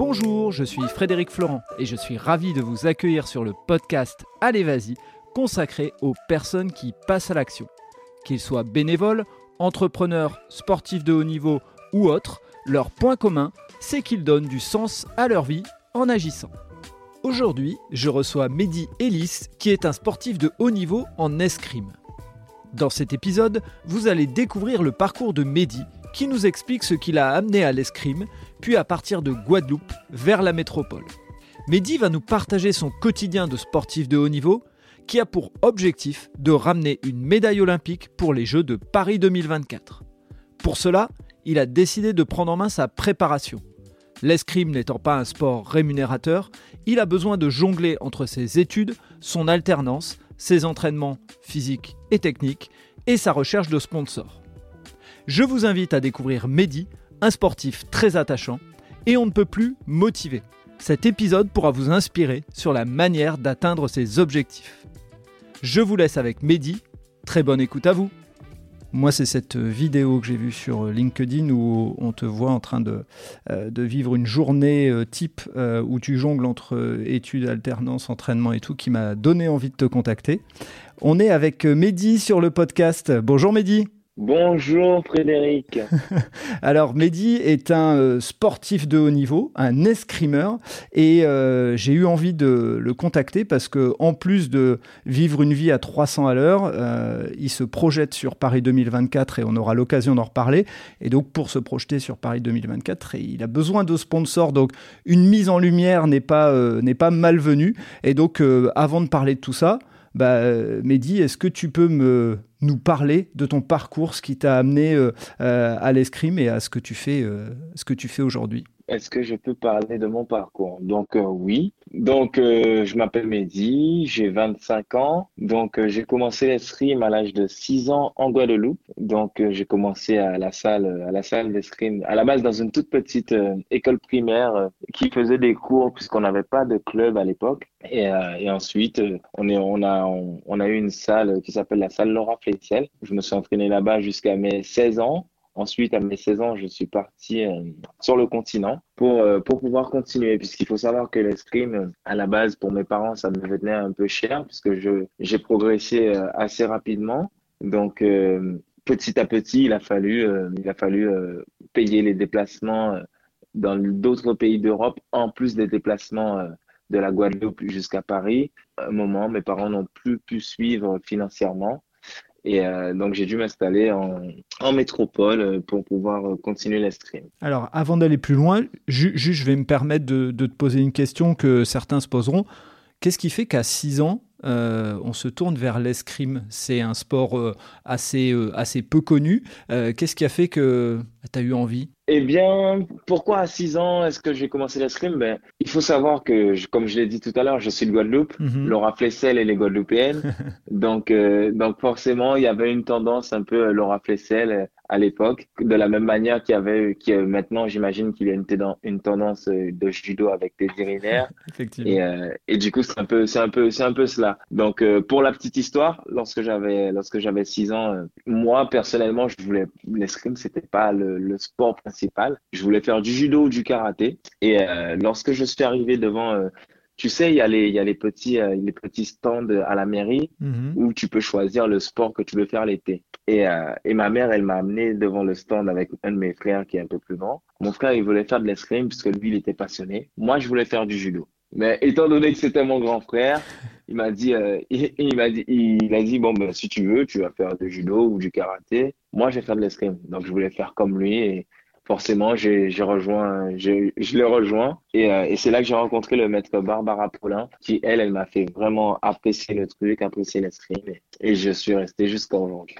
Bonjour, je suis Frédéric Florent et je suis ravi de vous accueillir sur le podcast Allez Vas-y, consacré aux personnes qui passent à l'action. Qu'ils soient bénévoles, entrepreneurs, sportifs de haut niveau ou autres, leur point commun, c'est qu'ils donnent du sens à leur vie en agissant. Aujourd'hui, je reçois Mehdi Ellis, qui est un sportif de haut niveau en escrime. Dans cet épisode, vous allez découvrir le parcours de Mehdi, qui nous explique ce qui l'a amené à l'escrime, puis à partir de Guadeloupe vers la métropole. Mehdi va nous partager son quotidien de sportif de haut niveau, qui a pour objectif de ramener une médaille olympique pour les Jeux de Paris 2024. Pour cela, il a décidé de prendre en main sa préparation. L'escrime n'étant pas un sport rémunérateur, il a besoin de jongler entre ses études, son alternance, ses entraînements physiques et techniques et sa recherche de sponsors. Je vous invite à découvrir Mehdi, un sportif très attachant et on ne peut plus motiver. Cet épisode pourra vous inspirer sur la manière d'atteindre ses objectifs. Je vous laisse avec Mehdi. Très bonne écoute à vous. Moi, c'est cette vidéo que j'ai vue sur LinkedIn où on te voit en train de, euh, de vivre une journée euh, type euh, où tu jongles entre études, alternance, entraînement et tout qui m'a donné envie de te contacter. On est avec Mehdi sur le podcast. Bonjour Mehdi. Bonjour Frédéric. Alors Mehdi est un euh, sportif de haut niveau, un escrimeur, et euh, j'ai eu envie de le contacter parce que en plus de vivre une vie à 300 à l'heure, euh, il se projette sur Paris 2024 et on aura l'occasion d'en reparler. Et donc pour se projeter sur Paris 2024, il a besoin de sponsors. Donc une mise en lumière n'est pas n'est pas malvenue. Et donc avant de parler de tout ça, bah, Mehdi, est-ce que tu peux me nous parler de ton parcours, ce qui t'a amené euh, euh, à l'escrime et à ce que tu fais, euh, ce que tu fais aujourd'hui est-ce que je peux parler de mon parcours? Donc euh, oui. Donc euh, je m'appelle Mehdi, j'ai 25 ans. Donc euh, j'ai commencé l'escrime à l'âge de 6 ans en Guadeloupe. Donc j'ai commencé à la salle à la salle d'escrime à la base dans une toute petite école primaire qui faisait des cours puisqu'on n'avait pas de club à l'époque. Et, ensuite on a eu une salle qui s'appelle la salle Laura Flessel. Je me suis entraîné là-bas jusqu'à mes 16 ans. Ensuite, à mes 16 ans, je suis parti euh, sur le continent pour, euh, pour pouvoir continuer, puisqu'il faut savoir que l'escrime, à la base, pour mes parents, ça me venait un peu cher, puisque j'ai progressé euh, assez rapidement. Donc, petit à petit, il a fallu, il a fallu payer les déplacements dans d'autres pays d'Europe, en plus des déplacements de la Guadeloupe jusqu'à Paris. À un moment, mes parents n'ont plus pu suivre financièrement. Et euh, donc, j'ai dû m'installer en, métropole euh, pour pouvoir euh, continuer la stream. Alors, avant d'aller plus loin, juste, je vais me permettre de, de, te poser une question que certains se poseront. Qu'est-ce qui fait qu'à 6 ans, euh, on se tourne vers l'escrime C'est un sport euh, assez, euh, assez peu connu. Qu'est-ce qui a fait que tu as eu envie? Eh bien, pourquoi à 6 ans est-ce que j'ai commencé l'escrime? Ben, Il faut savoir que, comme je l'ai dit tout à l'heure, je suis de Guadeloupe. Mhm. Laura Flessel, est guadeloupéenne. donc, donc forcément, il y avait une tendance un peu Laura Flessel à l'époque, de la même manière qu'il y avait, qui maintenant, j'imagine qu'il y a une, une tendance de judo avec des urinaires. et, et du coup, c'est un peu, c'est un peu, c'est un peu cela. Donc, euh, pour la petite histoire, lorsque j'avais lorsque j'avais six ans, euh, moi personnellement, je voulais l'escrime, c'était pas le, le, sport principal. Je voulais faire du judo ou du karaté. Et euh, lorsque je suis arrivé devant tu sais, il y a les, il y a les petits, les petits stands à la mairie mm-hmm. où tu peux choisir le sport que tu veux faire l'été. Et, et ma mère, elle m'a amené devant le stand avec un de mes frères qui est un peu plus grand. Mon frère, il voulait faire de l'escrime puisque lui, il était passionné. Moi, je voulais faire du judo. Mais étant donné que c'était mon grand frère, il m'a dit, euh, il, m'a dit, il a dit bon ben si tu veux, tu vas faire du judo ou du karaté. Moi, je vais faire de l'escrime. Donc je voulais faire comme lui et forcément j'ai, j'ai rejoint, je l'ai rejoint et, euh, et c'est là que j'ai rencontré le maître Barbara Paulin qui elle, elle m'a fait vraiment apprécier le truc, apprécier l'escrime et, et je suis resté jusqu'à aujourd'hui.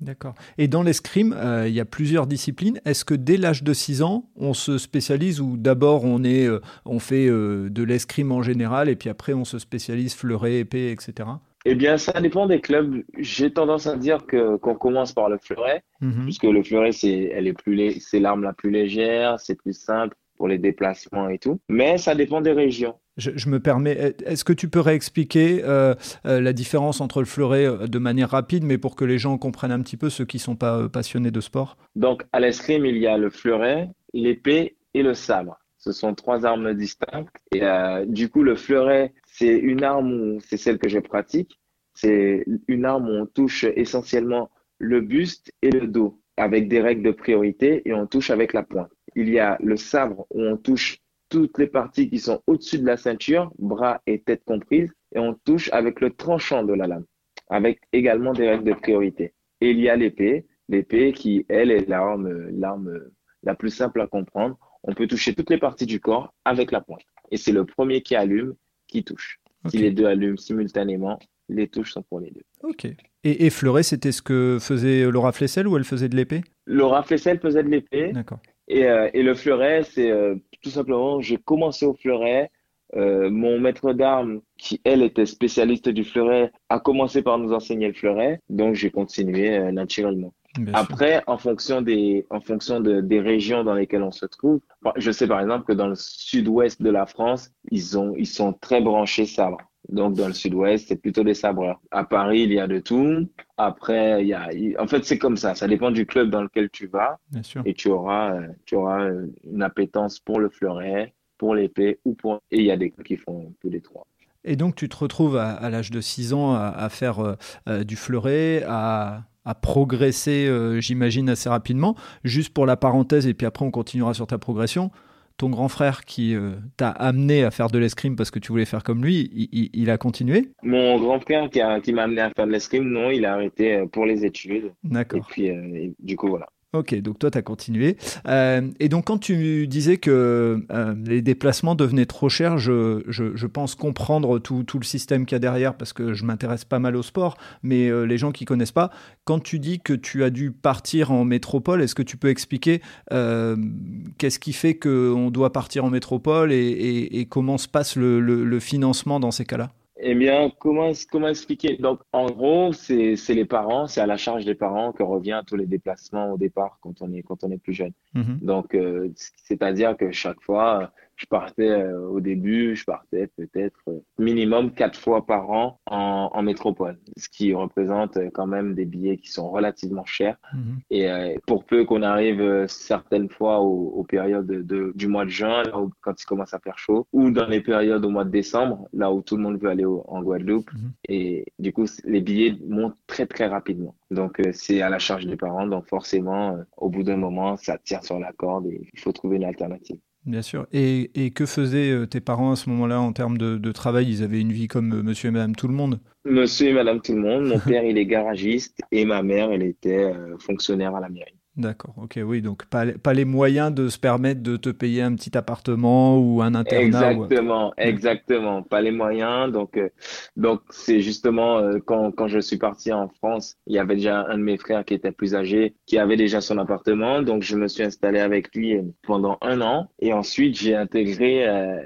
D'accord. Et dans l'escrime, euh, il y a plusieurs disciplines. Est-ce que dès l'âge de 6 ans, on se spécialise ou d'abord on, est, euh, on fait euh, de l'escrime en général et puis après on se spécialise fleuret, épée, etc. Eh bien, ça dépend des clubs. J'ai tendance à dire que qu'on commence par le fleuret, mhm. puisque le fleuret c'est elle est plus c'est l'arme la plus légère, c'est plus simple pour les déplacements et tout. Mais ça dépend des régions. Je, me permets, est-ce que tu peux réexpliquer euh, euh, la différence entre le fleuret euh, de manière rapide, mais pour que les gens comprennent un petit peu, ceux qui ne sont pas passionnés de sport? Donc, à l'escrime, il y a le fleuret, l'épée et le sabre. Ce sont trois armes distinctes. Et du coup, le fleuret, c'est une arme, c'est celle que je pratique. C'est une arme où on touche essentiellement le buste et le dos avec des règles de priorité et on touche avec la pointe. Il y a le sabre où on touche toutes les parties qui sont au-dessus de la ceinture, bras et tête comprises, et on touche avec le tranchant de la lame, avec également des règles de priorité. Et il y a l'épée, l'épée qui, elle, est l'arme, l'arme la plus simple à comprendre. On peut toucher toutes les parties du corps avec la pointe. Et c'est le premier qui allume qui touche. Si les deux allument simultanément, les touches sont pour les deux. Ok. Et effleurer, c'était ce que faisait Laura Flessel ou elle faisait de l'épée? Laura Flessel faisait de l'épée. D'accord. Et, euh, et, le fleuret, c'est euh, tout simplement, j'ai commencé au fleuret. Euh, mon maître d'armes, qui elle était spécialiste du fleuret, a commencé par nous enseigner le fleuret, donc j'ai continué naturellement. Après, en fonction des, en fonction de, des régions dans lesquelles on se trouve, je sais par exemple que dans le sud-ouest de la France, ils ont, ils sont très branchés sabre. Donc, dans le sud-ouest, c'est plutôt des sabreurs. À Paris, il y a de tout. Après, il y a, en fait, c'est comme ça. Ça dépend du club dans lequel tu vas. Bien sûr. Et tu auras, tu auras une appétence pour le fleuret, pour l'épée ou pour, et il y a des qui font tous les trois. Et donc, tu te retrouves à, l'âge de 6 ans à, faire euh, euh, du fleuret, à, à progresser, euh, j'imagine, assez rapidement. Juste pour la parenthèse, et puis après, on continuera sur ta progression ton grand frère qui euh, t'a amené à faire de l'escrime parce que tu voulais faire comme lui, il, a continué? Mon grand frère qui, qui m'a amené à faire de l'escrime, non, il a arrêté euh, pour les études. D'accord. Et puis, euh, du coup, voilà. Ok, donc toi, tu as continué. Euh, et donc, quand tu disais que euh, les déplacements devenaient trop chers, je, je, pense comprendre tout, tout le système qu'il y a derrière parce que je m'intéresse pas mal au sport, mais euh, les gens qui connaissent pas, quand tu dis que tu as dû partir en métropole, est-ce que tu peux expliquer qu'est-ce qui fait qu'on doit partir en métropole et, comment se passe le, le financement dans ces cas-là? Eh bien, comment, comment expliquer? Donc, en gros, c'est les parents, c'est à la charge des parents que revient tous les déplacements au départ quand on est, quand on est plus jeune. Mm-hmm. Donc, euh, c'est-à-dire que chaque fois, je partais euh, au début, je partais peut-être euh, minimum quatre fois par an en, en, métropole, ce qui représente euh, quand même des billets qui sont relativement chers. Mhm. Et pour peu qu'on arrive certaines fois aux, aux périodes de, du mois de juin, là où, quand il commence à faire chaud, ou dans les périodes au mois de décembre, là où tout le monde veut aller en Guadeloupe. Mhm. Et du coup, les billets montent très très rapidement. Donc c'est à la charge des parents. Donc forcément, au bout d'un moment, ça tire sur la corde et il faut trouver une alternative. Bien sûr. Et, et, que faisaient euh, tes parents à ce moment-là en termes de, de, travail? Ils avaient une vie comme euh, monsieur et madame tout le monde? Monsieur et madame tout le monde. Mon père, il est garagiste et ma mère, elle était euh, fonctionnaire à la mairie. D'accord, ok, oui, donc pas, pas, les moyens de se permettre de te payer un petit appartement ou un internat. Exactement, exactement, pas les moyens. Donc, euh, donc c'est justement euh, quand, quand je suis parti en France, il y avait déjà un de mes frères qui était plus âgé, qui avait déjà son appartement. Donc, je me suis installé avec lui pendant un an. Et ensuite, j'ai intégré euh,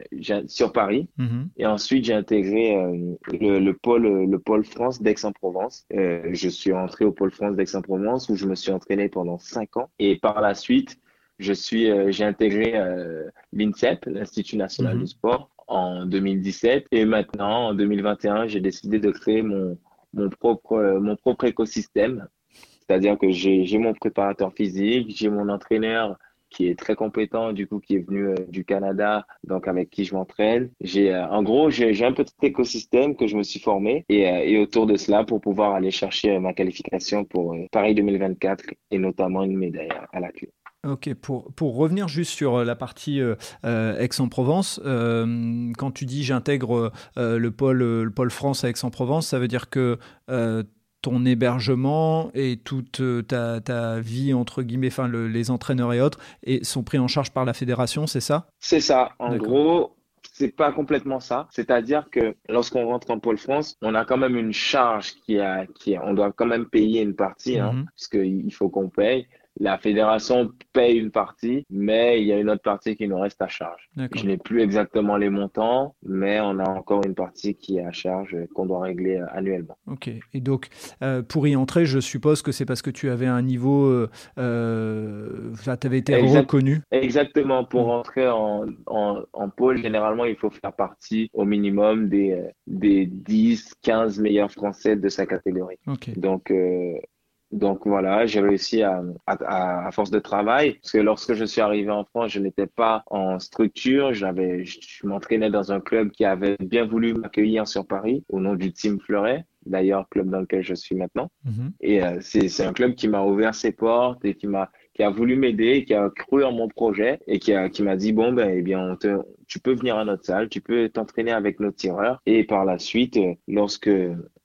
sur Paris. Mm-hmm. Et ensuite, j'ai intégré le, le, pôle, le pôle France d'Aix-en-Provence. je suis entré au pôle France d'Aix-en-Provence où je me suis entraîné pendant cinq ans. Et par la suite, je suis, euh, j'ai intégré euh, l'INSEP, l'Institut national mhm. du sport, en 2017. Et maintenant, en 2021, j'ai décidé de créer mon, mon, propre, euh, mon propre écosystème. C'est-à-dire que j'ai mon préparateur physique, j'ai mon entraîneur qui est très compétent, du coup, qui est venu du Canada, donc avec qui je m'entraîne. J'ai, en gros, j'ai un petit écosystème que je me suis formé et, et, autour de cela pour pouvoir aller chercher ma qualification pour Paris 2024 et notamment une médaille à la clé. Ok, pour, pour revenir juste sur la partie euh, Aix-en-Provence, euh, quand tu dis j'intègre le, pôle, le pôle France à Aix-en-Provence, ça veut dire que ton hébergement et toute euh, ta, vie, entre guillemets, enfin les entraîneurs et autres, et sont pris en charge par la fédération, c'est ça? C'est ça. En gros, c'est pas complètement ça. C'est-à-dire que lorsqu'on rentre en pôle France, on a quand même une charge qui a, qui on doit quand même payer une partie, hein, mhm. parce qu'il faut qu'on paye la fédération paye une partie, mais il y a une autre partie qui nous reste à charge. Je n'ai plus exactement les montants, mais on a encore une partie qui est à charge qu'on doit régler euh, annuellement. Ok. Et donc, euh, pour y entrer, je suppose que c'est parce que tu avais un niveau, euh, tu avais été reconnu. Exactement. Pour mm. rentrer en, en, pôle, généralement, il faut faire partie au minimum des, des 10, 15 meilleurs Français de sa catégorie. Ok. Donc, Donc voilà, j'ai réussi à, à, à, force de travail, parce que lorsque je suis arrivé en France, je n'étais pas en structure, j'avais, je m'entraînais dans un club qui avait bien voulu m'accueillir sur Paris au nom du Team Fleuret d'ailleurs club dans lequel je suis maintenant. Mhm. Et euh, c'est un club qui m'a ouvert ses portes et qui m'a qui a voulu m'aider, qui a cru en mon projet et qui a qui m'a dit bon ben eh bien on te, tu peux venir à notre salle, tu peux t'entraîner avec nos tireurs et par la suite euh, lorsque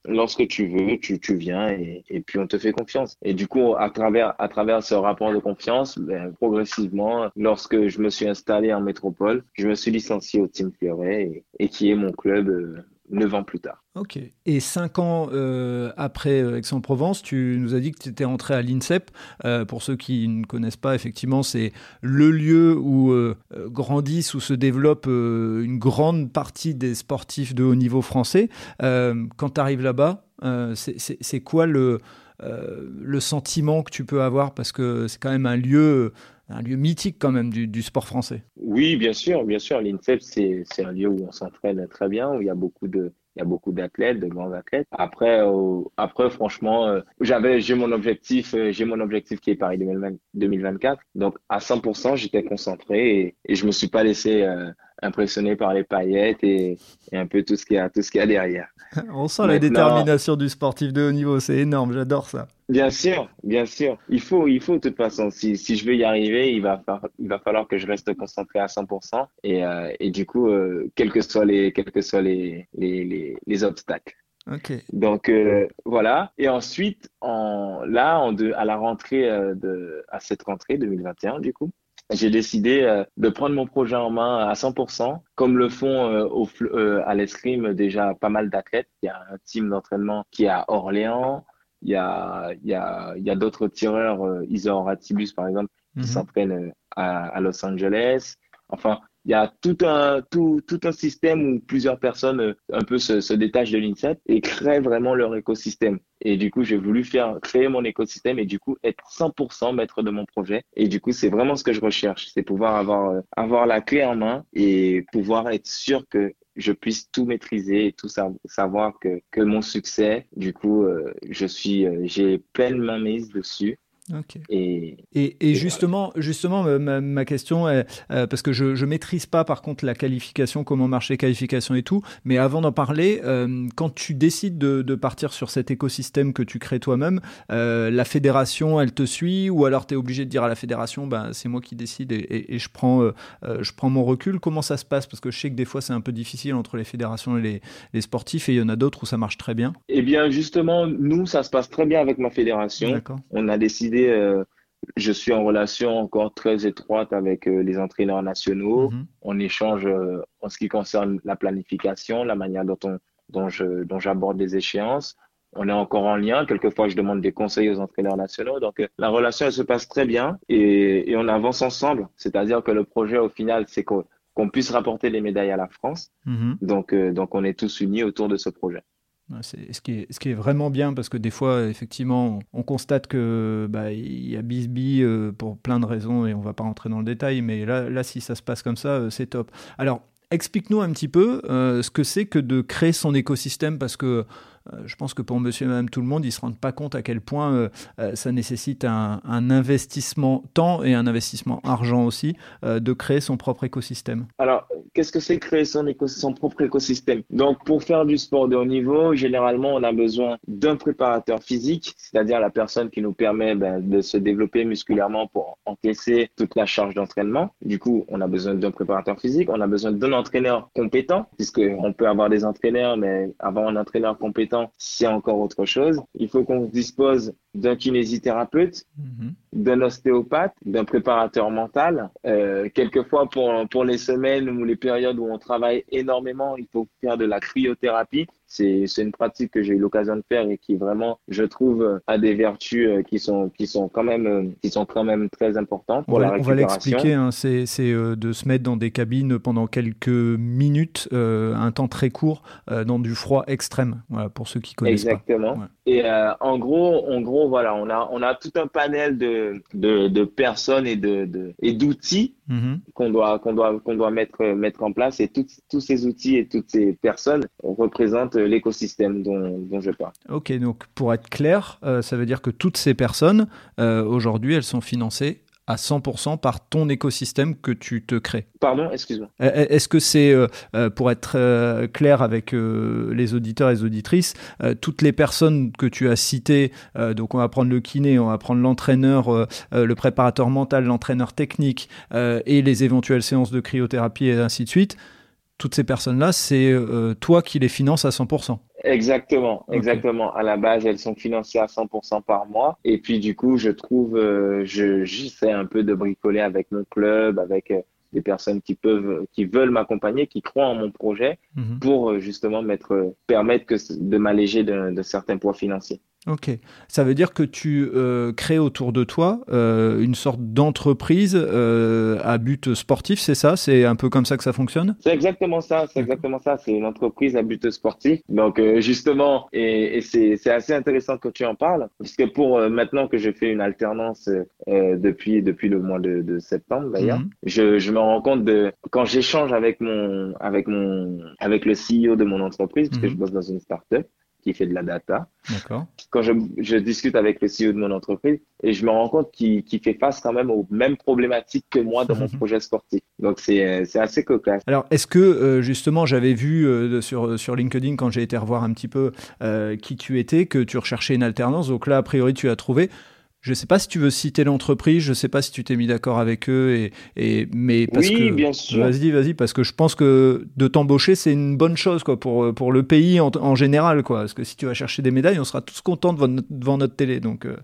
lorsque tu veux, tu, tu viens et, et, puis on te fait confiance. Et du coup, à travers, à travers ce rapport de confiance, ben, progressivement, lorsque je me suis installé en métropole, je me suis licencié au Team Fleuret et, et qui est mon club euh, neuf ans plus tard. Ok. Et cinq ans euh, après euh, Aix-en-Provence, tu nous as dit que tu étais entré à l'INSEP. Euh, pour ceux qui ne connaissent pas, effectivement, c'est le lieu où grandissent, où se développe une grande partie des sportifs de haut niveau français. quand tu arrives là-bas, c'est quoi le sentiment que tu peux avoir? Parce que c'est quand même un lieu un lieu mythique quand même du, du sport français. Oui, bien sûr, bien sûr. L'INSEP, c'est un lieu où on s'entraîne très bien, où il y a beaucoup de, il y a beaucoup d'athlètes, de grands athlètes. Après, euh, après franchement, euh, j'avais, j'ai mon objectif, euh, j'ai mon objectif qui est Paris 2024. Donc, à 100%, j'étais concentré et, et je me suis pas laissé impressionné par les paillettes et, et, un peu tout ce qu'il y a, tout ce qu'il y a derrière. On sent la détermination du sportif de haut niveau, c'est énorme, j'adore ça. Bien sûr, bien sûr. Il faut, il faut de toute façon. Si, si je veux y arriver, il va, il va falloir que je reste concentré à 100% et, euh, et du coup, euh, quels que soient les, quels que soient les, les, les, les obstacles. Okay. Donc euh, voilà. Et ensuite, en, là, en de, à la rentrée euh, de, à cette rentrée 2021, du coup, j'ai décidé euh, de prendre mon projet en main à 100%, comme le font euh, au, euh, à l'escrime déjà pas mal d'athlètes. Il y a un team d'entraînement qui est à Orléans. Il y a, il y a, il y a d'autres tireurs, Isor Ratibus par exemple, qui mhm. s'entraînent à, à Los Angeles. Enfin, il y a tout un, tout, tout un système où plusieurs personnes euh, un peu se, se détachent de l'INSEP et créent vraiment leur écosystème. Et du coup, j'ai voulu faire créer mon écosystème et du coup être 100% maître de mon projet. Et du coup, c'est vraiment ce que je recherche, c'est pouvoir avoir euh, avoir la clé en main et pouvoir être sûr que je puisse tout maîtriser et tout savoir que que mon succès, du coup, euh, je suis j'ai pleine main mise dessus Et, et, justement, justement ma, question est, euh, parce que je ne maîtrise pas par contre la qualification, comment marcher les qualifications et tout, mais avant d'en parler, euh, quand tu décides de, de, partir sur cet écosystème que tu crées toi-même, euh, la fédération, elle te suit ou alors tu es obligé de dire à la fédération, ben, c'est moi qui décide et, et je, prends, je prends mon recul. Comment ça se passe? Parce que je sais que des fois c'est un peu difficile entre les fédérations et les, les sportifs et il y en a d'autres où ça marche très bien. Eh bien justement, nous, ça se passe très bien avec ma fédération. On a décidé euh, je suis en relation encore très étroite avec euh, les entraîneurs nationaux. Mhm. On échange euh, en ce qui concerne la planification, la manière dont on, dont je, dont j'aborde les échéances. On est encore en lien. Quelquefois, je demande des conseils aux entraîneurs nationaux. Donc, la relation, elle se passe très bien et, et on avance ensemble. C'est-à-dire que le projet, au final, c'est qu'on, puisse rapporter les médailles à la France. Mhm. Donc, donc, on est tous unis autour de ce projet. Ce qui, est, vraiment bien parce que des fois, effectivement, on constate que bah, il y a bisbee euh, pour plein de raisons et on va pas rentrer dans le détail, mais là, si ça se passe comme ça, euh, c'est top. Alors, explique-nous un petit peu euh, ce que c'est que de créer son écosystème parce que je pense que pour monsieur et madame tout le monde, ils ne se rendent pas compte à quel point euh, euh, ça nécessite un, investissement temps et un investissement argent aussi de créer son propre écosystème. Alors, qu'est-ce que c'est créer son, son propre écosystème? Donc, pour faire du sport de haut niveau, généralement, on a besoin d'un préparateur physique, c'est-à-dire la personne qui nous permet ben, de se développer musculairement pour encaisser toute la charge d'entraînement. Du coup, on a besoin d'un préparateur physique, on a besoin d'un entraîneur compétent, puisqu'on peut avoir des entraîneurs, mais avoir un entraîneur compétent, a encore autre chose. Il faut qu'on dispose d'un kinésithérapeute, mhm. D'un ostéopathe, d'un préparateur mental. Euh, quelquefois, pour, pour les semaines ou les périodes où on travaille énormément, il faut faire de la cryothérapie. C'est une pratique que j'ai eu l'occasion de faire et qui vraiment, je trouve, a des vertus euh, qui sont, qui sont, quand, même, euh, qui sont quand même très importantes pour la récupération. On va l'expliquer, hein, c'est de se mettre dans des cabines pendant quelques minutes, un temps très court, dans du froid extrême, voilà, pour ceux qui connaissent Exactement. pas. Et en gros, en gros, voilà, on a, on a tout un panel de, de, de personnes et de, de et d'outils mm-hmm. qu'on doit, qu'on doit, qu'on doit mettre, mettre en place. Et tous ces outils et toutes ces personnes représentent représente l'écosystème dont, dont, je parle. Ok, donc pour être clair, ça veut dire que toutes ces personnes, aujourd'hui, elles sont financées à 100% par ton écosystème que tu te crées. Pardon, excuse-moi. Euh, euh, est-ce que c'est, euh, pour être clair avec les auditeurs et les auditrices, toutes les personnes que tu as citées, donc on va prendre le kiné, on va prendre l'entraîneur, le préparateur mental, l'entraîneur technique et les éventuelles séances de cryothérapie et ainsi de suite, toutes ces personnes-là, c'est toi qui les finances à 100%. Exactement, exactement. À la base, elles sont financées à 100% par mois. Et puis, du coup, je trouve, euh, je j'essaie un peu de bricoler avec mon club, avec euh, des personnes qui peuvent, qui veulent m'accompagner, qui croient en mon projet mhm. pour euh, justement mettre, permettre que, de m'alléger de certains poids financiers. Ok. Ça veut dire que tu euh, crées autour de toi euh, une sorte d'entreprise euh, à but sportif, c'est ça? C'est un peu comme ça que ça fonctionne? C'est exactement ça, c'est exactement ça. C'est une entreprise à but sportif. Donc justement, et, c'est assez intéressant que tu en parles, puisque pour maintenant que je fais une alternance depuis depuis le mois de, septembre d'ailleurs, mhm. je, je me rends compte de quand j'échange avec mon avec mon avec le CEO de mon entreprise, puisque mhm. je bosse dans une startup qui fait de la data. Quand je, je, discute avec le CEO de mon entreprise et je me rends compte qu'il fait face quand même aux mêmes problématiques que moi dans mon projet sportif. Donc c'est assez cocasse. Alors est-ce que euh, justement j'avais vu euh, sur, sur LinkedIn quand j'ai été revoir un petit peu euh, qui tu étais, que tu recherchais une alternance. Donc là a priori tu as trouvé. Je ne sais pas si tu veux citer l'entreprise, je ne sais pas si tu t'es mis d'accord avec eux, et, et mais parce oui, que bien sûr. Vas-y, vas-y, parce que je pense que de t'embaucher c'est une bonne chose quoi pour pour le pays en, général quoi. Parce que si tu vas chercher des médailles, on sera tous contents devant notre, devant notre télé donc. Euh.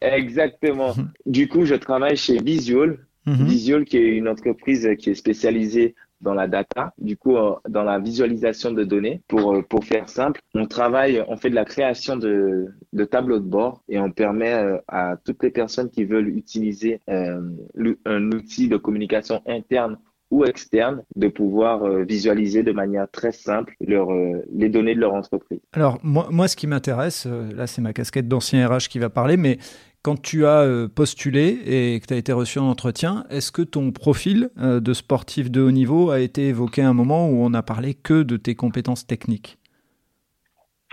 Exactement. Mhm. du coup, je travaille chez Visual. Mhm. Visual, qui est une entreprise qui est spécialisée dans la data, du coup, euh, dans la visualisation de données. Pour, euh, pour faire simple, on travaille, on fait de la création de, de tableaux de bord et on permet euh, à toutes les personnes qui veulent utiliser un outil de communication interne ou externe de pouvoir visualiser de manière très simple les données de leur entreprise. Alors moi, moi ce qui m'intéresse, là c'est ma casquette d'ancien RH qui va parler, mais quand tu as euh, postulé et que tu as été reçu en entretien, est-ce que ton profil euh, de sportif de haut niveau a été évoqué à un moment où on n'a parlé que de tes compétences techniques?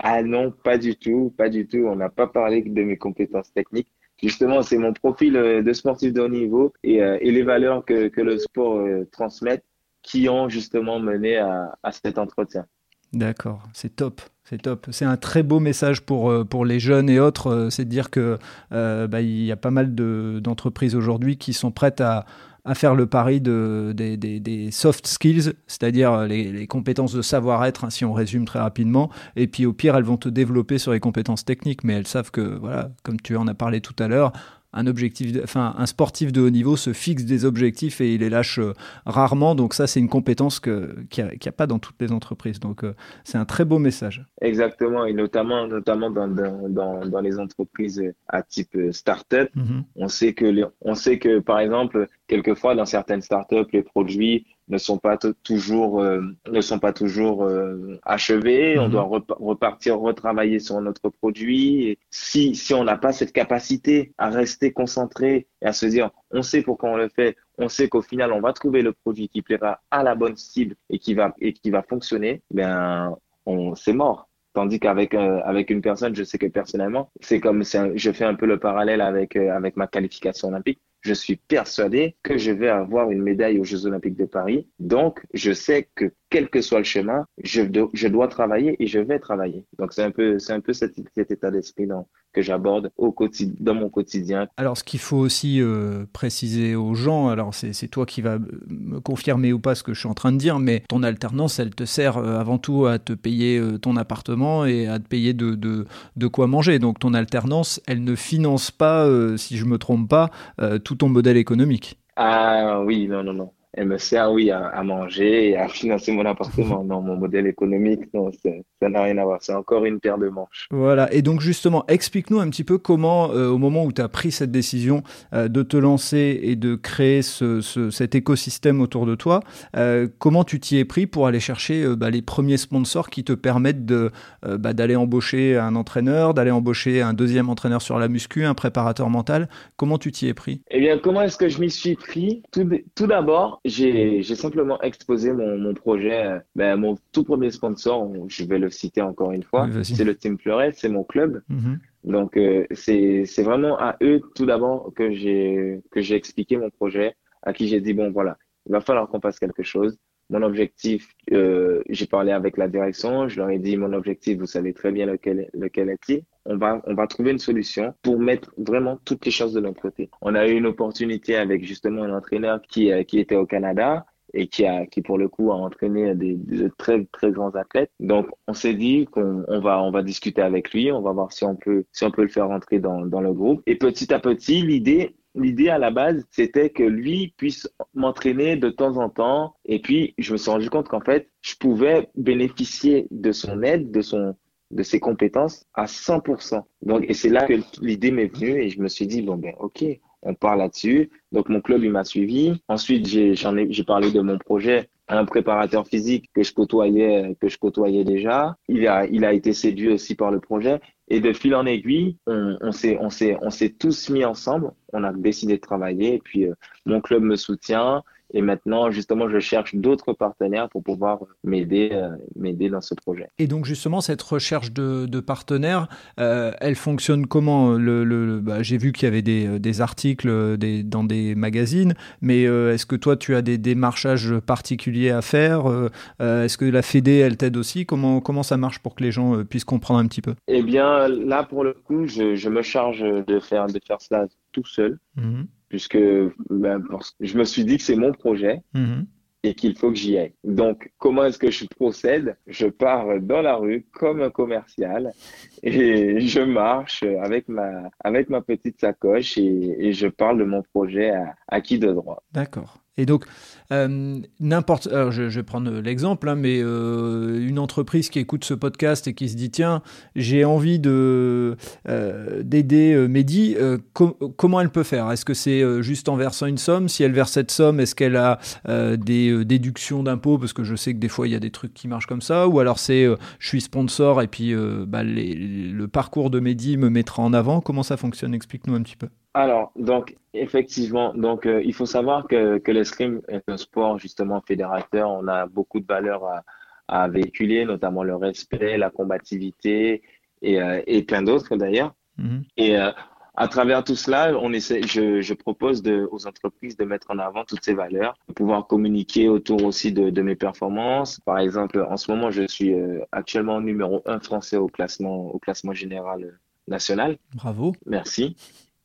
Ah non, pas du tout, pas du tout. On n'a pas parlé que de mes compétences techniques. Justement, c'est mon profil euh, de sportif de haut niveau et, les valeurs que, le sport transmet qui ont justement mené à cet entretien. D'accord, c'est top. C'est top. C'est un très beau message pour, euh, les jeunes et autres. Euh, c'est de dire que euh, bah, y a pas mal d'entreprises aujourd'hui qui sont prêtes à, faire le pari de, des, soft skills, c'est-à-dire les, compétences de savoir-être, hein, si on résume très rapidement. Et puis au pire, elles vont te développer sur les compétences techniques, mais elles savent que, voilà, comme tu en as parlé tout à l'heure, un objectif, enfin un sportif de haut niveau se fixe des objectifs et il les lâche euh, rarement. Donc ça, c'est une compétence que qu'il n'y a, pas dans toutes les entreprises. Donc euh, c'est un très beau message. Exactement, et notamment notamment dans, dans, dans, les entreprises à type start-up, mm-hmm. on sait que on sait que par exemple quelquefois dans certaines start-up les produits ne sont pas toujours euh, ne sont pas toujours euh, achevés. On mhm. doit repartir retravailler sur notre produit. Et si si on n'a pas cette capacité à rester concentré et à se dire on sait pourquoi on le fait, on sait qu'au final on va trouver le produit qui plaira à la bonne cible et qui va et qui va fonctionner, ben on c'est mort. Tandis qu'avec euh, avec une personne, je sais que personnellement, c'est comme je fais un peu le parallèle avec avec ma qualification olympique je suis persuadé que je vais avoir une médaille aux Jeux Olympiques de Paris. Donc, je sais que quel que soit le chemin, je, je dois travailler et je vais travailler. Donc, c'est un peu, c'est un peu cet, état d'esprit que j'aborde au dans mon quotidien. Alors, ce qu'il faut aussi euh, préciser aux gens, alors c'est toi qui vas me confirmer ou pas ce que je suis en train de dire, mais ton alternance, elle te sert euh, avant tout à te payer euh, ton appartement et à te payer de, de, de, quoi manger. Donc, ton alternance, elle ne finance pas, si je me trompe pas, tout ton modèle économique. Ah oui, non, non, non elle me sert, oui, à, manger et à financer mon appartement. non, mon modèle économique, non, ça n'a rien à voir. C'est encore une paire de manches. Voilà. Et donc, justement, explique-nous un petit peu comment, euh, au moment où tu as pris cette décision euh, de te lancer et de créer ce, cet écosystème autour de toi, euh, comment tu t'y es pris pour aller chercher bah, les premiers sponsors qui te permettent de, bah, d'aller embaucher un entraîneur, d'aller embaucher un deuxième entraîneur sur la muscu, un préparateur mental? Comment tu t'y es pris? Eh bien, comment est-ce que je m'y suis pris? Tout, tout d'abord, j'ai simplement exposé mon, mon projet, ben, mon tout premier sponsor, je vais le citer encore une fois, c'est le Team Fleuret, c'est mon club. Mm-hmm. Donc, euh, c'est vraiment à eux tout d'abord que j'ai expliqué mon projet, à qui j'ai dit, bon, voilà, il va falloir qu'on fasse quelque chose. Mon objectif, euh, j'ai parlé avec la direction, je leur ai dit, mon objectif, vous savez très bien lequel, lequel est-il. On va, on va trouver une solution pour mettre vraiment toutes les choses de notre côté. On a eu une opportunité avec justement un entraîneur qui, euh, qui était au Canada et qui a qui pour le coup a entraîné des, de très très grands athlètes. Donc on s'est dit qu'on on va on va discuter avec lui, on va voir si on peut si on peut le faire rentrer dans dans le groupe. Et petit à petit, l'idée l'idée à la base, c'était que lui puisse m'entraîner de temps en temps. Et puis, je me suis rendu compte qu'en fait, je pouvais bénéficier de son aide, de son, de ses compétences à 100%. Donc, et c'est là que l'idée m'est venue et je me suis dit, bon, ben, OK, on part là-dessus. Donc mon club, il m'a suivi. Ensuite, j'ai, j'en ai, j'ai parlé de mon projet un préparateur physique que je côtoyais, que je côtoyais déjà. Il a, il a été séduit aussi par le projet. Et de fil en aiguille, on, s'est, on s'est, on s'est tous mis ensemble. On a décidé de travailler. Et puis, euh, mon club me soutient. Et maintenant, justement, je cherche d'autres partenaires pour pouvoir m'aider, euh, m'aider dans ce projet. Et donc, justement, cette recherche de, de partenaires, euh, elle fonctionne comment le, le bah, J'ai vu qu'il y avait des, euh, des articles des, dans des magazines, mais est-ce que toi, tu as des démarchages particuliers à faire Est-ce que la Fédé, elle t'aide aussi? Comment, comment ça marche pour que les gens puissent comprendre un petit peu? Eh bien, là, pour le coup, je, je me charge de faire, de faire cela tout seul. Mmh puisque ben, je me suis dit que c'est mon projet mhm. et qu'il faut que j'y aille. Donc, comment est-ce que je procède? Je pars dans la rue comme un commercial et je marche avec ma, avec ma petite sacoche et, je parle de mon projet à, à qui de droit. D'accord. Et donc, euh, n'importe. Alors, je, vais prendre l'exemple, hein, mais euh, une entreprise qui écoute ce podcast et qui se dit tiens, j'ai envie de euh, d'aider Mehdi, comment elle peut faire? Est-ce que c'est juste en versant une somme? Si elle verse cette somme, est-ce qu'elle a des déductions d'impôts? Parce que je sais que des fois il y a des trucs qui marchent comme ça. Ou alors c'est je suis sponsor et puis bah, le parcours de Mehdi me mettra en avant. Comment ça fonctionne? Explique-nous un petit peu. Alors, donc, effectivement, donc, euh, il faut savoir que, que l'escrime est un sport justement fédérateur. On a beaucoup de valeurs à, à véhiculer, notamment le respect, la combativité et, euh, et plein d'autres d'ailleurs. Mm-hmm. Et euh, à travers tout cela, on essaie, je, je propose de, aux entreprises de mettre en avant toutes ces valeurs, de pouvoir communiquer autour aussi de, de mes performances. Par exemple, en ce moment, je suis actuellement numéro un français au classement, au classement général national. Bravo. Merci.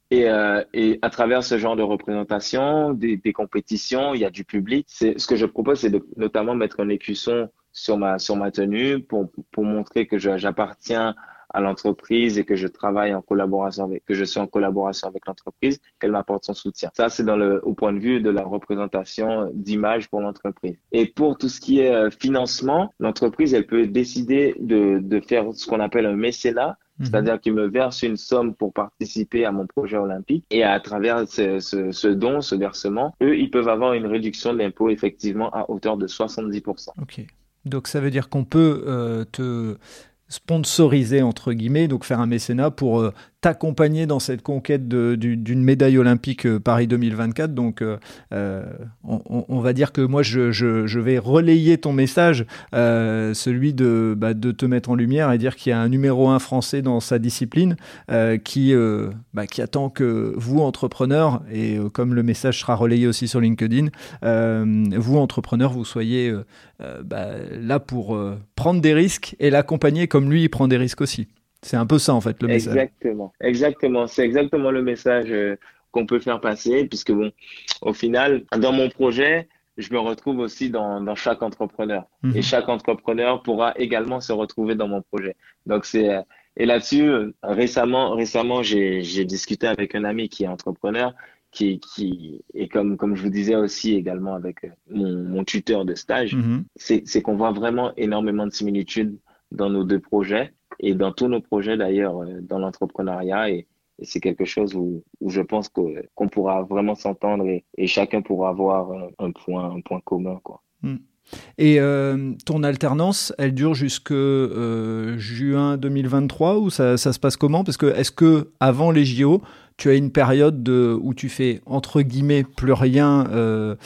Et, euh, et, à travers ce genre de représentation, des, des compétitions, il y a du public. Ce que je propose, c'est de notamment mettre un écusson sur ma sur ma tenue pour pour montrer que j'appartiens à l'entreprise et que je travaille en collaboration avec que je suis en collaboration avec l'entreprise, qu'elle m'apporte son soutien. Ça c'est dans le au point de vue de la représentation d'image pour l'entreprise. Et pour tout ce qui est euh, financement, l'entreprise elle peut décider de de faire ce qu'on appelle un mécénat Mhm. C'est-à-dire qu'ils me versent une somme pour participer à mon projet olympique et à travers ce, ce, ce don, ce versement, eux, ils peuvent avoir une réduction de l'impôt effectivement à hauteur de 70%. Ok. Donc ça veut dire qu'on peut euh, te sponsoriser entre guillemets, donc faire un mécénat pour euh, t'accompagner dans cette conquête d'une médaille olympique euh, Paris 2024. Donc, euh, euh, on, va dire que moi, je, vais relayer ton message, celui de, bah, de te mettre en lumière et dire qu'il y a un numéro un français dans sa discipline qui, bah, qui attend que vous, entrepreneurs, et comme le message sera relayé aussi sur LinkedIn, vous, entrepreneurs, vous soyez bah, là pour prendre des risques et l'accompagner comme lui, il prend des risques aussi. C'est un peu ça en fait le message. Exactement, exactement. C'est exactement le message euh, qu'on peut faire passer, puisque bon, au final, dans mon projet, je me retrouve aussi dans, dans chaque entrepreneur. Mhm. Et chaque entrepreneur pourra également se retrouver dans mon projet. Donc c'est euh, et là-dessus, récemment, récemment, j'ai discuté avec un ami qui est entrepreneur, qui, qui et comme comme je vous disais aussi également avec euh, mon, mon tuteur de stage, mhm. c'est qu'on voit vraiment énormément de similitudes dans nos deux projets et dans tous nos projets d'ailleurs euh, dans l'entrepreneuriat et, c'est quelque chose où, je pense qu'on pourra vraiment s'entendre et, chacun pourra avoir un, point un point commun quoi. Hmm. Et euh, ton alternance, elle dure jusque euh, juin 2023 ou ça, ça, se passe comment? Parce que est-ce que avant les JO, tu as une période de, où tu fais entre guillemets plus rien,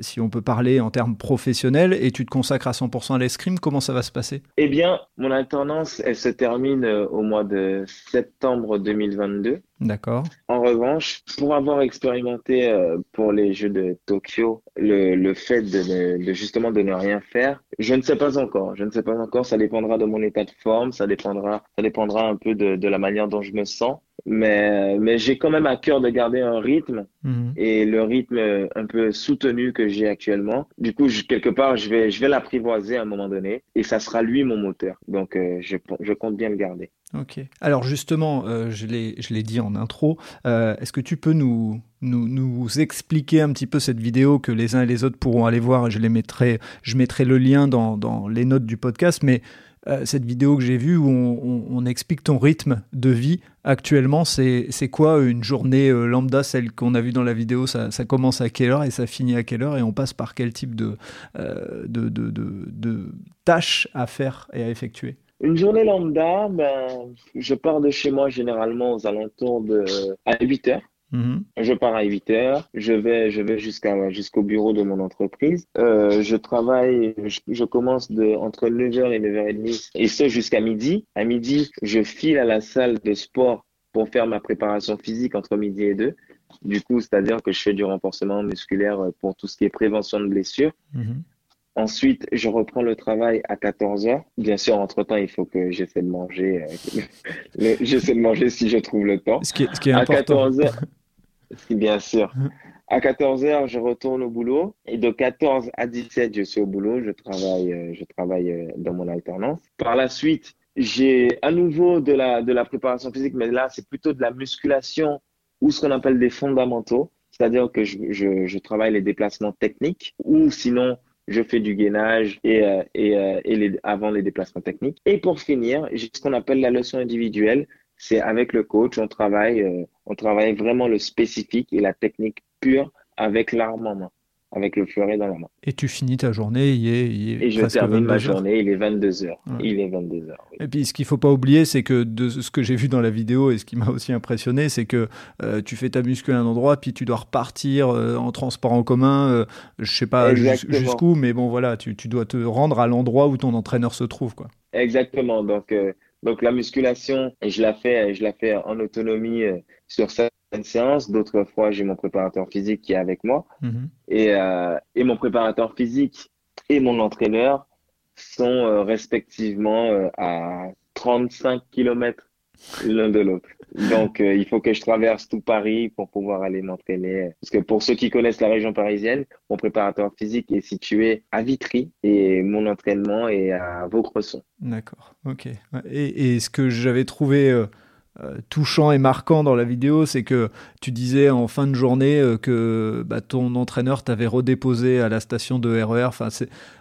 si on peut parler en termes professionnels, et tu te consacres à 100% à l'escrime. Comment ça va se passer? Eh bien, mon alternance, elle se termine au mois de septembre 2022. D'accord. En revanche, pour avoir expérimenté euh, pour les Jeux de Tokyo le, le fait de, de, justement de ne rien faire, je ne sais pas encore. Je ne sais pas encore. Ça dépendra de mon état de forme. Ça dépendra, ça dépendra un peu de, de la manière dont je me sens. Mais, mais j'ai quand même à cœur de garder un rythme mhm. et le rythme un peu soutenu que j'ai actuellement. Du coup, quelque part, je vais, je vais l'apprivoiser à un moment donné et ça sera lui mon moteur. Donc, euh, je, je compte bien le garder. Ok. Alors justement, euh, je l'ai dit en intro, euh, est-ce que tu peux nous, nous, nous, expliquer un petit peu cette vidéo que les uns et les autres pourront aller voir? Je les mettrai, je mettrai le lien dans, dans les notes du podcast, mais euh, cette vidéo que j'ai vue où on, explique ton rythme de vie actuellement, c'est quoi une journée lambda, celle qu'on a vue dans la vidéo ça, commence à quelle heure et ça finit à quelle heure et on passe par quel type de, de tâches à faire et à effectuer? Une journée lambda, ben, je pars de chez moi généralement aux alentours de à 8 heures. Mm-hmm. Je pars à 8 heures, je vais, je vais jusqu'à jusqu'au bureau de mon entreprise. Euh, je travaille, je, commence de entre 9h et 9h30 et ce jusqu'à midi. À midi, je file à la salle de sport pour faire ma préparation physique entre midi et 2. Du coup, c'est-à-dire que je fais du renforcement musculaire pour tout ce qui est prévention de blessures. Mm-hmm. Ensuite, je reprends le travail à 14 heures. Bien sûr, entre-temps, il faut que j'essaie de manger. Euh, j'essaie de manger si je trouve le temps. Ce qui est, ce qui est à 14 heures, bien sûr. À 14 heures, je retourne au boulot. Et de 14 à 17, je suis au boulot. Je travaille, euh, je travaille euh, dans mon alternance. Par la suite, j'ai à nouveau de la, de la préparation physique, mais là, c'est plutôt de la musculation ou ce qu'on appelle des fondamentaux. C'est-à-dire que je, je, je travaille les déplacements techniques ou sinon je fais du gainage et, euh, et, et les, avant les déplacements techniques. Et pour finir, j'ai ce qu'on appelle la leçon individuelle. C'est avec le coach, on travaille, euh, on travaille vraiment le spécifique et la technique pure avec l'arme en main avec le fleuret dans la main. Et tu finis ta journée, il est, il est Et je termine ma journée, il est 22h. Il est 22h. Et puis ce qu'il ne faut pas oublier, c'est que de ce que j'ai vu dans la vidéo et ce qui m'a aussi impressionné, c'est que euh, tu fais ta muscu à un endroit, puis tu dois repartir euh, en transport en commun, je ne sais pas jusqu'où, mais bon voilà, tu, tu, dois te rendre à l'endroit où ton entraîneur se trouve. Quoi. Exactement. Donc, donc la musculation, je la fais, je la fais en autonomie sur ça séance, d'autres fois j'ai mon préparateur physique qui est avec moi. Mhm. Et, euh, et mon préparateur physique et mon entraîneur sont euh, respectivement euh, à 35 km l'un de l'autre. Donc il faut que je traverse tout Paris pour pouvoir aller m'entraîner. Parce que pour ceux qui connaissent la région parisienne, mon préparateur physique est situé à Vitry et mon entraînement est à Vaucresson. D'accord, ok. Et, et ce que j'avais trouvé euh, touchant et marquant dans la vidéo, c'est que tu disais en fin de journée euh, que bah, ton entraîneur t'avait redéposé à la station de RER. E enfin,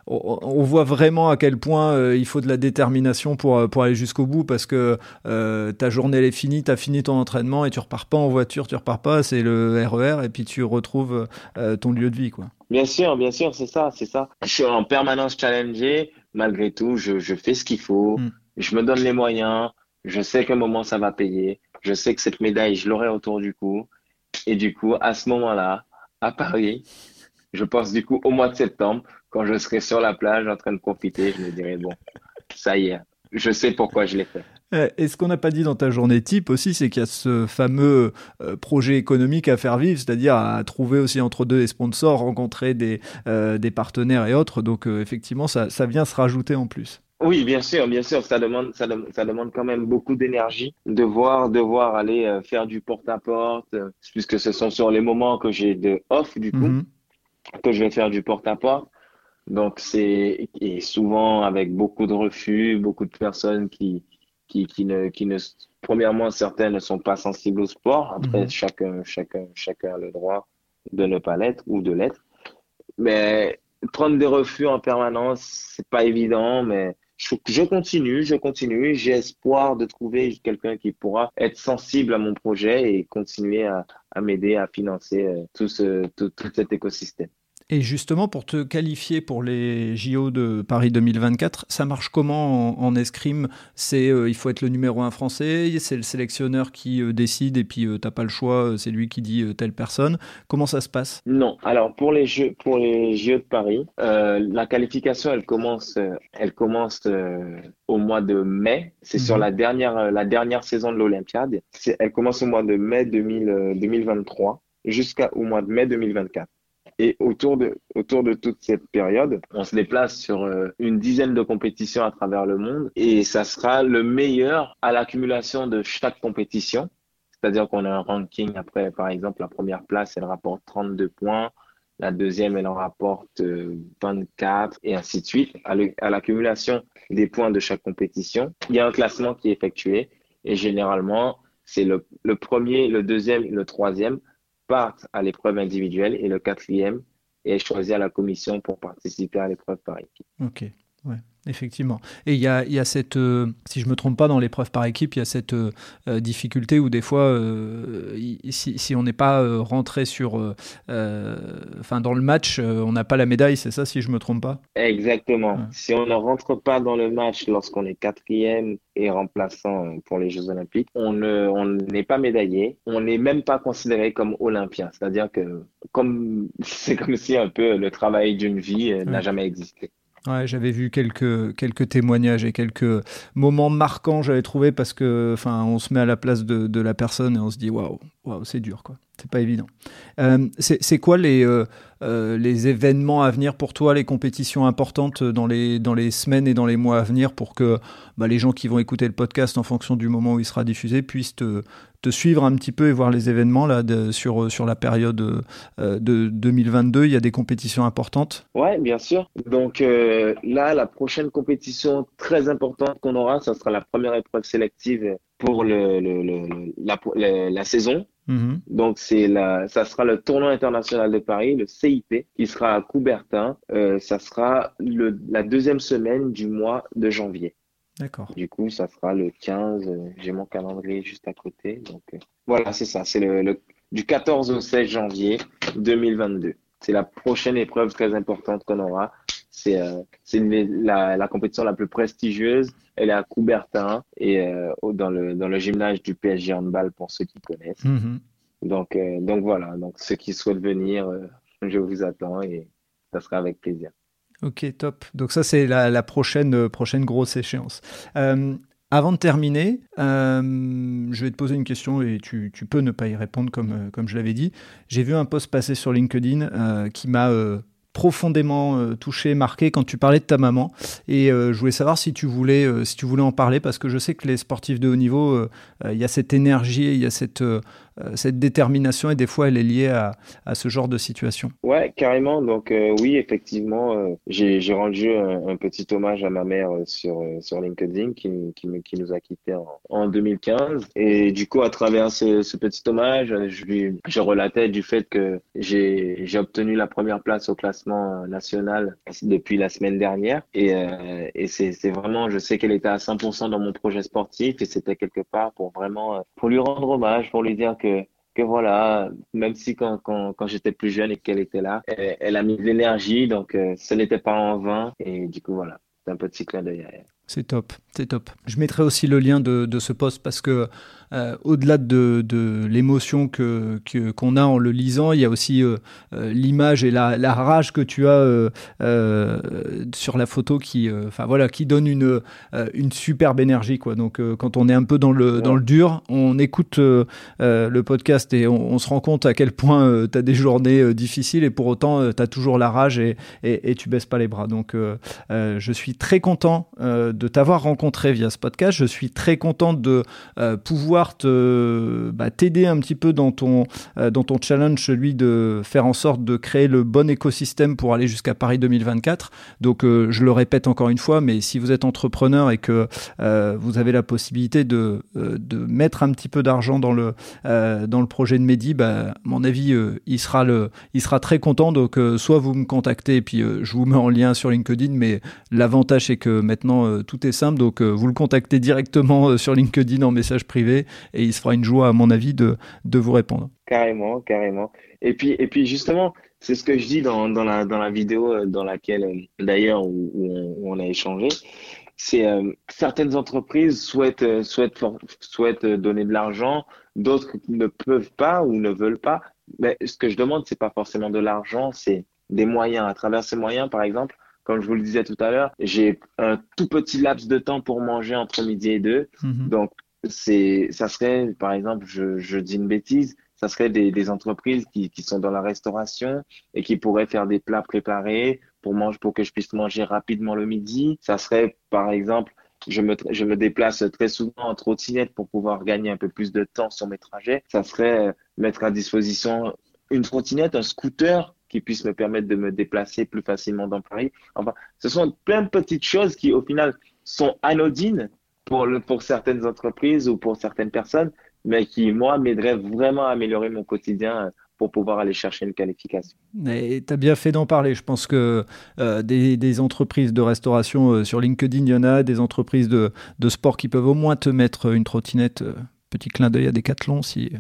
on, on, voit vraiment à quel point euh, il faut de la détermination pour, pour aller jusqu'au bout parce que ta journée elle est finie, tu as fini ton entraînement et tu repars pas en voiture, tu repars pas, c'est le RER e et puis tu retrouves ton lieu de vie. Quoi. Bien sûr, bien sûr, c'est ça, c'est ça. Je suis en permanence challengé, malgré tout, je, je fais ce qu'il faut, hmm. je me donne les moyens. Je sais qu'à un moment, ça va payer. Je sais que cette médaille, je l'aurai autour du cou. Et du coup, à ce moment-là, à Paris, je pense du coup au mois de septembre, quand je serai sur la plage en train de profiter, je me dirai, bon, ça y est, je sais pourquoi je l'ai fait. Eh, et ce qu'on n'a pas dit dans ta journée type aussi, c'est qu'il y a ce fameux euh, projet économique à faire vivre, c'est-à-dire à trouver aussi entre deux les sponsors, rencontrer des, euh, des partenaires et autres. Donc euh, effectivement, ça, ça vient se rajouter en plus. Oui, bien sûr, bien sûr, ça demande, ça, ça demande quand même beaucoup d'énergie, de voir, devoir aller euh, faire du porte-à-porte, euh, puisque ce sont sur les moments que j'ai de off, du coup, mhm. que je vais faire du porte-à-porte. Donc, c'est, et souvent avec beaucoup de refus, beaucoup de personnes qui, qui, qui ne, qui ne, premièrement, certaines ne sont pas sensibles au sport. Après, mhm. chacun, chacun, chacun a le droit de ne pas l'être ou de l'être. Mais prendre des refus en permanence, c'est pas évident, mais je, continue, je continue. J'ai espoir de trouver quelqu'un qui pourra être sensible à mon projet et continuer à, m'aider à financer euh, tout, ce, tout, cet écosystème. Et justement, pour te qualifier pour les JO de Paris 2024, ça marche comment en, escrime? C'est euh, il faut être le numéro un français, c'est le sélectionneur qui euh, décide et puis tu t'as pas le choix, c'est lui qui dit telle personne. Comment ça se passe? Non. Alors pour les jeux pour les JO de Paris, la qualification elle commence elle commence au mois de mai. C'est sur mhm. la dernière la dernière saison de l'Olympiade. Elle commence au mois de mai 2023 jusqu'au mois de mai 2024. Et autour de, autour de toute cette période, on se déplace sur euh, une dizaine de compétitions à travers le monde et ça sera le meilleur à l'accumulation de chaque compétition. C'est-à-dire qu'on a un ranking après, par exemple, la première place, elle rapporte 32 points. La deuxième, elle en rapporte 24 euh, et ainsi de suite. À l'accumulation des points de chaque compétition, il y a un classement qui est effectué et généralement, c'est le, le premier, le deuxième, le troisième partent à l'épreuve individuelle et le quatrième est choisi à la commission pour participer à l'épreuve par équipe. Ouais. Effectivement. Et il y a, y a, cette, euh, si je me trompe pas, dans l'épreuve par équipe, il y a cette euh, euh, difficulté où des fois, si, si, on n'est pas rentré sur, enfin dans le match, on n'a pas la médaille, c'est ça, si je me trompe pas? Exactement. Si on ne rentre pas dans le match lorsqu'on est quatrième et remplaçant pour les Jeux Olympiques, on ne, on n'est pas médaillé, on n'est même pas considéré comme olympien. C'est-à-dire que comme c'est comme si un peu le travail d'une vie n'a jamais existé. Ouais, j'avais vu quelques, quelques témoignages et quelques moments marquants, j'avais trouvé, parce que, enfin, on se met à la place de, de la personne et on se dit, waouh, c'est dur, quoi. C'est pas évident. Euh, c'est quoi les, euh, euh, les événements à venir pour toi, les compétitions importantes dans les, semaines et dans les mois à venir pour que bah, les gens qui vont écouter le podcast en fonction du moment où il sera diffusé puissent te, suivre un petit peu et voir les événements là sur, la période de 2022 Il y a des compétitions importantes? Ouais, bien sûr. Donc là, la prochaine compétition très importante qu'on aura, ça sera la première épreuve sélective pour la, saison. Mhm. Donc c'est la, ça sera le tournoi international de Paris, le CIP, qui sera à Coubertin. Euh, ça sera le, la deuxième semaine du mois de janvier. D'accord. Du coup, ça sera le 15. Euh, j'ai mon calendrier juste à côté. Donc euh, voilà, c'est ça. C'est le, le, du 14 au 16 janvier 2022. C'est la prochaine épreuve très importante qu'on aura. C'est euh, la, la compétition la plus prestigieuse elle est à Coubertin et euh, dans, le, dans le gymnase du PSG handball pour ceux qui connaissent. Mhm. Donc, euh, donc voilà, donc ceux qui souhaitent venir, je vous attends et ça sera avec plaisir. Ok, top. Donc ça, c'est la, la, prochaine, prochaine grosse échéance. avant de terminer, je vais te poser une question et tu, tu, peux ne pas y répondre comme, comme je l'avais dit. J'ai vu un post passer sur LinkedIn qui m'a profondément euh, touché, marqué quand tu parlais de ta maman. Et euh, je voulais savoir si tu voulais, euh, si tu voulais en parler parce que je sais que les sportifs de haut niveau, il y a cette énergie, il y a cette cette détermination et des fois elle est liée à, à ce genre de situation. Ouais, carrément. Donc euh, oui, effectivement, euh, j'ai rendu un, petit hommage à ma mère sur sur LinkedIn qui, qui, nous a quittés en, en, 2015. Et du coup, à travers ce, petit hommage, je lui je relatais du fait que j'ai j'ai obtenu la première place au classement national depuis la semaine dernière. Et, et c'est vraiment, je sais qu'elle était à 100% dans mon projet sportif et c'était quelque part pour vraiment pour lui rendre hommage, pour lui dire que, que voilà, même si quand, quand, quand j'étais plus jeune et qu'elle était là, elle, a mis de l'énergie, donc euh, ce n'était pas en vain. Et du coup, voilà, c'est un petit clin d'œil. C'est top, c'est top. Je mettrai aussi le lien de, de ce post parce que euh, au-delà de, de l'émotion que qu'on a en le lisant, il y a aussi euh, euh, l'image et la, la, rage que tu as sur la photo qui, enfin voilà, qui donne une une superbe énergie quoi. Donc quand on est un peu dans le dans le dur, on écoute le podcast et on, se rend compte à quel point tu as des journées difficiles et pour autant tu as toujours la rage et, et, et, tu baisses pas les bras. Donc je suis très content de t'avoir rencontré via ce podcast. Je suis très content de pouvoir te bah, t'aider un petit peu dans ton euh, dans ton challenge, celui de faire en sorte de créer le bon écosystème pour aller jusqu'à Paris 2024. Donc euh, je le répète encore une fois, mais si vous êtes entrepreneur et que euh, vous avez la possibilité de de mettre un petit peu d'argent dans le dans le projet de Mehdi, bah, mon avis, il sera le il sera très content. Donc soit vous me contactez et puis je vous mets en lien sur LinkedIn, mais l'avantage c'est que maintenant tout est simple. Donc, vous le contactez directement sur LinkedIn en message privé et il se fera une joie, à mon avis, de, de vous répondre. Carrément, carrément. Et puis, et puis justement, c'est ce que je dis dans, dans, la, dans la vidéo dans laquelle, d'ailleurs, où, on, a échangé c'est certaines entreprises souhaitent, souhaitent, souhaitent donner de l'argent, d'autres ne peuvent pas ou ne veulent pas. Mais ce que je demande, c'est pas forcément de l'argent, c'est des moyens. À travers ces moyens, par exemple, comme je vous le disais tout à l'heure, j'ai un tout petit laps de temps pour manger entre midi et deux. Mhm. Donc, c'est, ça serait, par exemple, je, je dis une bêtise, ça serait des, des entreprises qui, qui sont dans la restauration et qui pourraient faire des plats préparés pour manger, pour que je puisse manger rapidement le midi. Ça serait, par exemple, je me, je me déplace très souvent en trottinette pour pouvoir gagner un peu plus de temps sur mes trajets. Ça serait mettre à disposition une trottinette, un scooter qui puisse me permettre de me déplacer plus facilement dans Paris. Enfin, ce sont plein de petites choses qui, au final, sont anodines pour, certaines entreprises ou pour certaines personnes, mais qui, moi, m'aideraient vraiment à améliorer mon quotidien pour pouvoir aller chercher une qualification. Et tu as bien fait d'en parler. Je pense que euh, des, entreprises de restauration euh, sur LinkedIn, il y en a, des entreprises de, de, sport qui peuvent au moins te mettre une trottinette. Euh, petit clin d'œil à Decathlon si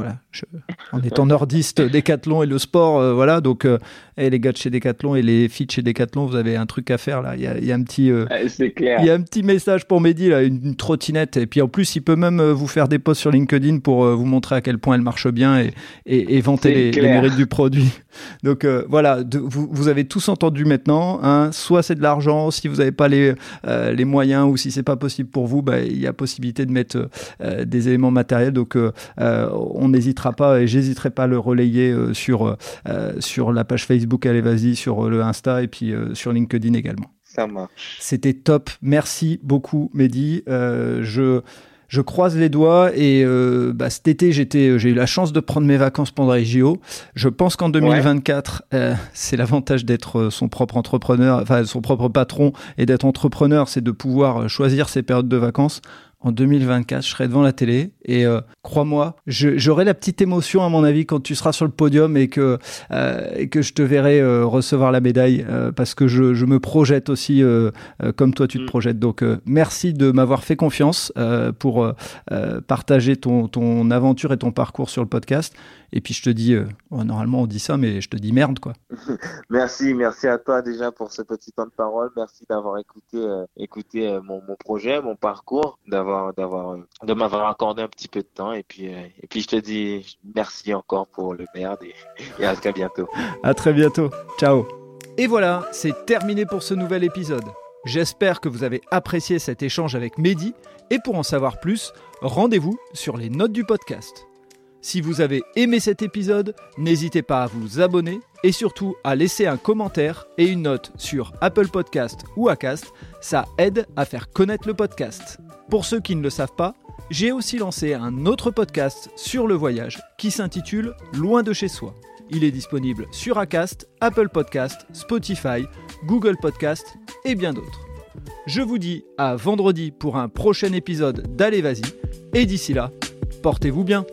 voilà, je, en étant nordiste, Décathlon et le sport, euh, voilà. Donc, euh, les gars de chez Décathlon et les filles de chez Décathlon, vous avez un truc à faire là. Il y a, y a un petit, euh, il y a un petit message pour Mehdi là, une, trottinette. Et puis en plus, il peut même vous faire des posts sur LinkedIn pour vous montrer à quel point elle marche bien et, et, et vanter les, les, mérites du produit. Donc voilà, de, vous, vous, avez tous entendu maintenant. Hein, soit c'est de l'argent, si vous n'avez pas les, les moyens ou si c'est pas possible pour vous, bah, il y a possibilité de mettre des éléments matériels. Donc on n'hésitera pas et j'hésiterai pas à le relayer euh, sur, euh, euh, sur la page Facebook Allez Vas-y, sur le Insta et puis sur LinkedIn également. Ça marche. C'était top. Merci beaucoup, Mehdi. je je croise les doigts et bah, cet été j'étais j'ai eu la chance de prendre mes vacances pendant les JO. Je pense qu'en 2024 c'est l'avantage d'être son propre entrepreneur, enfin son propre patron et d'être entrepreneur, c'est de pouvoir choisir ses périodes de vacances en 2024, je serai devant la télé et euh, crois-moi, j'aurai la petite émotion à mon avis quand tu seras sur le podium et que euh, et que je te verrai euh, recevoir la médaille parce que je, je, me projette aussi comme toi tu te mm. projettes. Donc merci de m'avoir fait confiance pour partager ton, ton aventure et ton parcours sur le podcast. Et puis je te dis, oh, normalement on dit ça, mais je te dis merde quoi. merci, merci à toi déjà pour ce petit temps de parole. Merci d'avoir écouté, écouté mon, mon projet, mon parcours, d'avoir d'avoir de m'avoir accordé un petit peu de temps et puis euh, et puis je te dis merci encore pour le merde et, à très bientôt. À très bientôt. Ciao. Et voilà, c'est terminé pour ce nouvel épisode. J'espère que vous avez apprécié cet échange avec Mehdi et pour en savoir plus, rendez-vous sur les notes du podcast. Si vous avez aimé cet épisode, n'hésitez pas à vous abonner et surtout à laisser un commentaire et une note sur Apple Podcast ou Acast, ça aide à faire connaître le podcast. Pour ceux qui ne le savent pas, j'ai aussi lancé un autre podcast sur le voyage qui s'intitule Loin de chez soi. Il est disponible sur Acast, Apple Podcast, Spotify, Google Podcast et bien d'autres. Je vous dis à vendredi pour un prochain épisode d'Allez Vas-y et d'ici là, portez-vous bien.